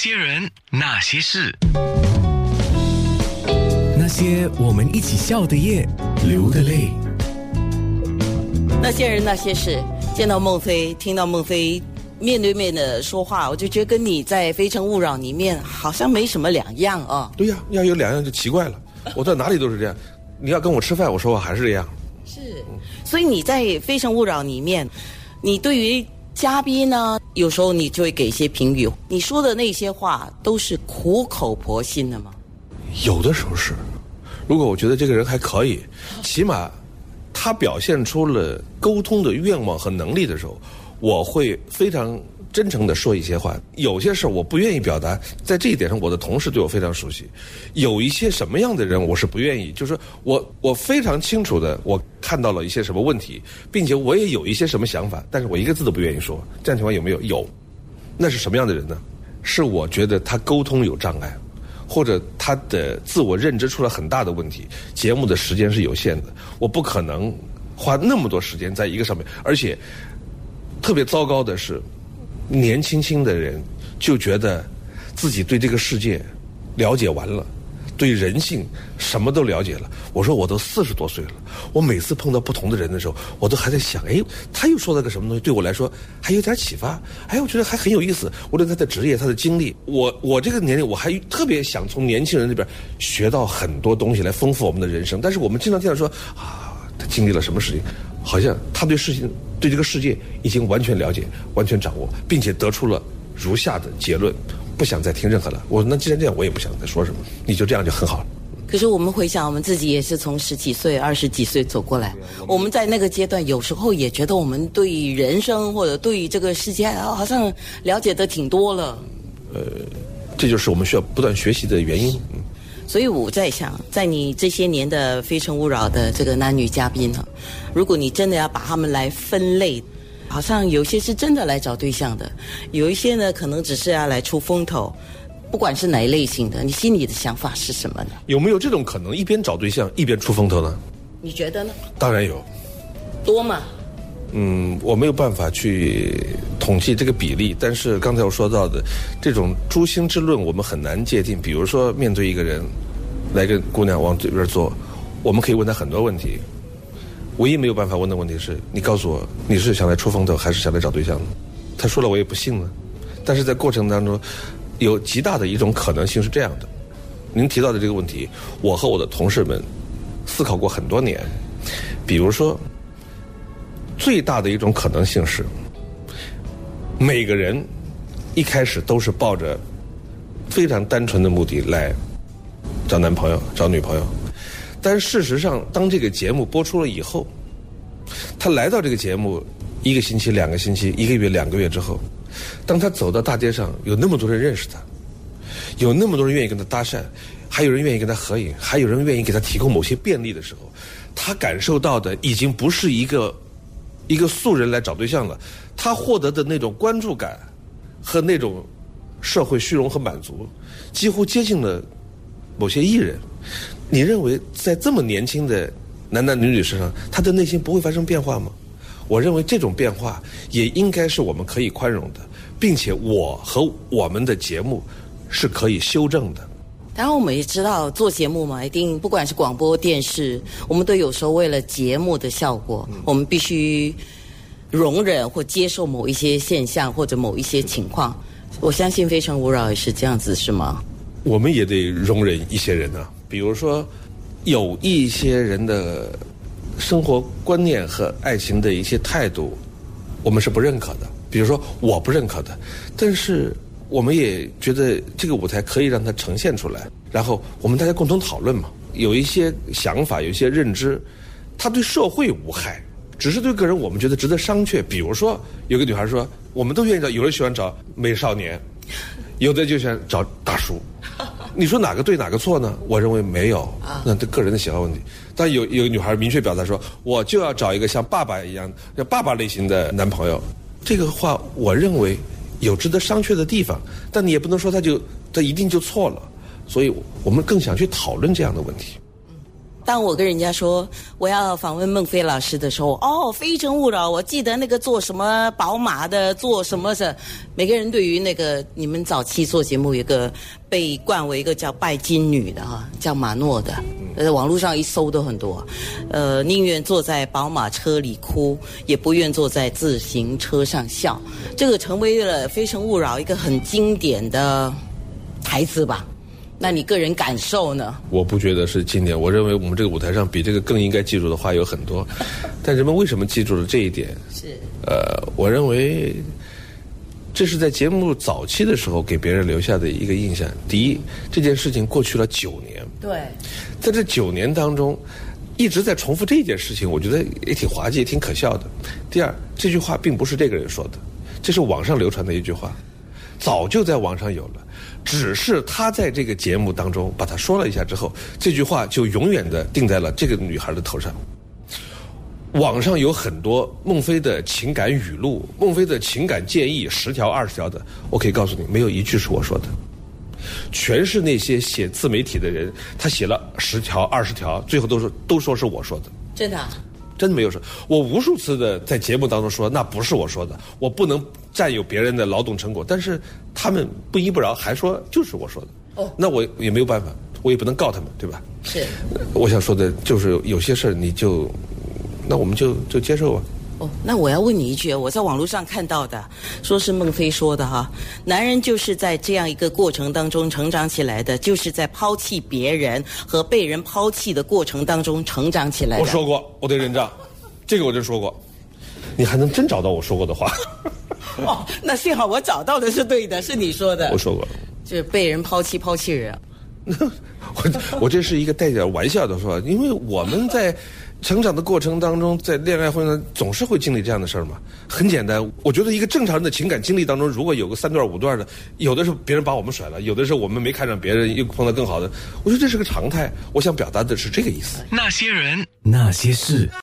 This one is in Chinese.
些人，那些事，那些我们一起笑的夜，流的泪。那些人那些事，见到孟非，听到孟非面对面的说话，我就觉得跟你在《非诚勿扰》里面好像没什么两样啊。对呀，要有两样就奇怪了。我在哪里都是这样。你要跟我吃饭，我说话还是这样。是，所以你在《非诚勿扰》里面，你对于嘉宾呢，有时候你就会给一些评语。你说的那些话都是苦口婆心的吗？有的时候是。如果我觉得这个人还可以，起码他表现出了沟通的愿望和能力的时候，我会非常真诚的说一些话。有些事我不愿意表达，在这一点上，我的同事对我非常熟悉。有一些什么样的人，我是不愿意，就是我我非常清楚的，我看到了一些什么问题，并且我也有一些什么想法，但是我一个字都不愿意说。这样情况有没有？有。那是什么样的人呢？是我觉得他沟通有障碍。或者他的自我认知出了很大的问题，节目的时间是有限的，我不可能花那么多时间在一个上面，而且特别糟糕的是，年轻轻的人就觉得自己对这个世界了解完了。对人性什么都了解了。我说我都四十多岁了，我每次碰到不同的人的时候，我都还在想，哎，他又说了个什么东西，对我来说还有点启发。哎，我觉得还很有意思。无论他的职业、他的经历，我我这个年龄，我还特别想从年轻人那边学到很多东西来丰富我们的人生。但是我们经常听到说，啊，他经历了什么事情，好像他对事情、对这个世界已经完全了解、完全掌握，并且得出了如下的结论。不想再听任何了。我说那既然这样，我也不想再说什么。你就这样就很好了。可是我们回想，我们自己也是从十几岁、二十几岁走过来。我们在那个阶段，有时候也觉得我们对人生或者对这个世界，好像了解的挺多了。呃，这就是我们需要不断学习的原因。所以我在想，在你这些年的《非诚勿扰》的这个男女嘉宾呢，如果你真的要把他们来分类。好像有些是真的来找对象的，有一些呢可能只是要来出风头，不管是哪一类型的，你心里的想法是什么呢？有没有这种可能，一边找对象一边出风头呢？你觉得呢？当然有，多吗？嗯，我没有办法去统计这个比例，但是刚才我说到的这种诛心之论，我们很难界定。比如说，面对一个人，来个姑娘往这边坐，我们可以问她很多问题。唯一没有办法问的问题是你告诉我你是想来出风头还是想来找对象？他说了我也不信呢。但是在过程当中，有极大的一种可能性是这样的。您提到的这个问题，我和我的同事们思考过很多年。比如说，最大的一种可能性是，每个人一开始都是抱着非常单纯的目的来找男朋友、找女朋友。但事实上，当这个节目播出了以后，他来到这个节目一个星期、两个星期、一个月、两个月之后，当他走到大街上，有那么多人认识他，有那么多人愿意跟他搭讪，还有人愿意跟他合影，还有人愿意给他提供某些便利的时候，他感受到的已经不是一个一个素人来找对象了，他获得的那种关注感和那种社会虚荣和满足，几乎接近了某些艺人。你认为在这么年轻的男男女女身上，他的内心不会发生变化吗？我认为这种变化也应该是我们可以宽容的，并且我和我们的节目是可以修正的。当然，我们也知道做节目嘛，一定不管是广播电视，我们都有时候为了节目的效果，我们必须容忍或接受某一些现象或者某一些情况。我相信《非诚勿扰》也是这样子，是吗？我们也得容忍一些人啊。比如说，有一些人的生活观念和爱情的一些态度，我们是不认可的。比如说，我不认可的，但是我们也觉得这个舞台可以让它呈现出来，然后我们大家共同讨论嘛。有一些想法，有一些认知，它对社会无害，只是对个人我们觉得值得商榷。比如说，有个女孩说，我们都愿意找，有人喜欢找美少年，有的就喜欢找大叔。你说哪个对哪个错呢？我认为没有，那这个人的喜好问题。但有有女孩明确表达说，我就要找一个像爸爸一样、像爸爸类型的男朋友。这个话，我认为有值得商榷的地方，但你也不能说他就他一定就错了。所以我们更想去讨论这样的问题。当我跟人家说我要访问孟非老师的时候，哦，《非诚勿扰》，我记得那个做什么宝马的，做什么的，每个人对于那个你们早期做节目有一个被冠为一个叫拜金女的哈，叫马诺的，呃，网络上一搜都很多，呃，宁愿坐在宝马车里哭，也不愿坐在自行车上笑，这个成为了《非诚勿扰》一个很经典的台词吧。那你个人感受呢？我不觉得是经典，我认为我们这个舞台上比这个更应该记住的话有很多，但人们为什么记住了这一点？是呃，我认为这是在节目早期的时候给别人留下的一个印象。第一，这件事情过去了九年，对，在这九年当中，一直在重复这件事情，我觉得也挺滑稽，也挺可笑的。第二，这句话并不是这个人说的，这是网上流传的一句话，早就在网上有了。只是他在这个节目当中把他说了一下之后，这句话就永远的定在了这个女孩的头上。网上有很多孟非的情感语录，孟非的情感建议，十条二十条的，我可以告诉你，没有一句是我说的，全是那些写自媒体的人，他写了十条二十条，最后都说都说是我说的，真的啊、真的没有说。我无数次的在节目当中说，那不是我说的，我不能占有别人的劳动成果，但是他们不依不饶，还说就是我说的。哦那我也没有办法，我也不能告他们，对吧？是我想说的就是有些事儿你就，那我们就就接受吧。哦，那我要问你一句，我在网络上看到的，说是孟非说的哈，男人就是在这样一个过程当中成长起来的，就是在抛弃别人和被人抛弃的过程当中成长起来的。我说过，我得认账，这个我就说过。你还能真找到我说过的话？哦，那幸好我找到的是对的，是你说的我，说过。就是被人抛弃抛弃人。我我这是一个带点玩笑的说法，因为我们在成长的过程当中，在恋爱婚姻总是会经历这样的事儿嘛。很简单，我觉得一个正常人的情感经历当中，如果有个三段五段的，有的是别人把我们甩了，有的是我们没看上别人又碰到更好的，我觉得这是个常态。我想表达的是这个意思。那些人，那些事。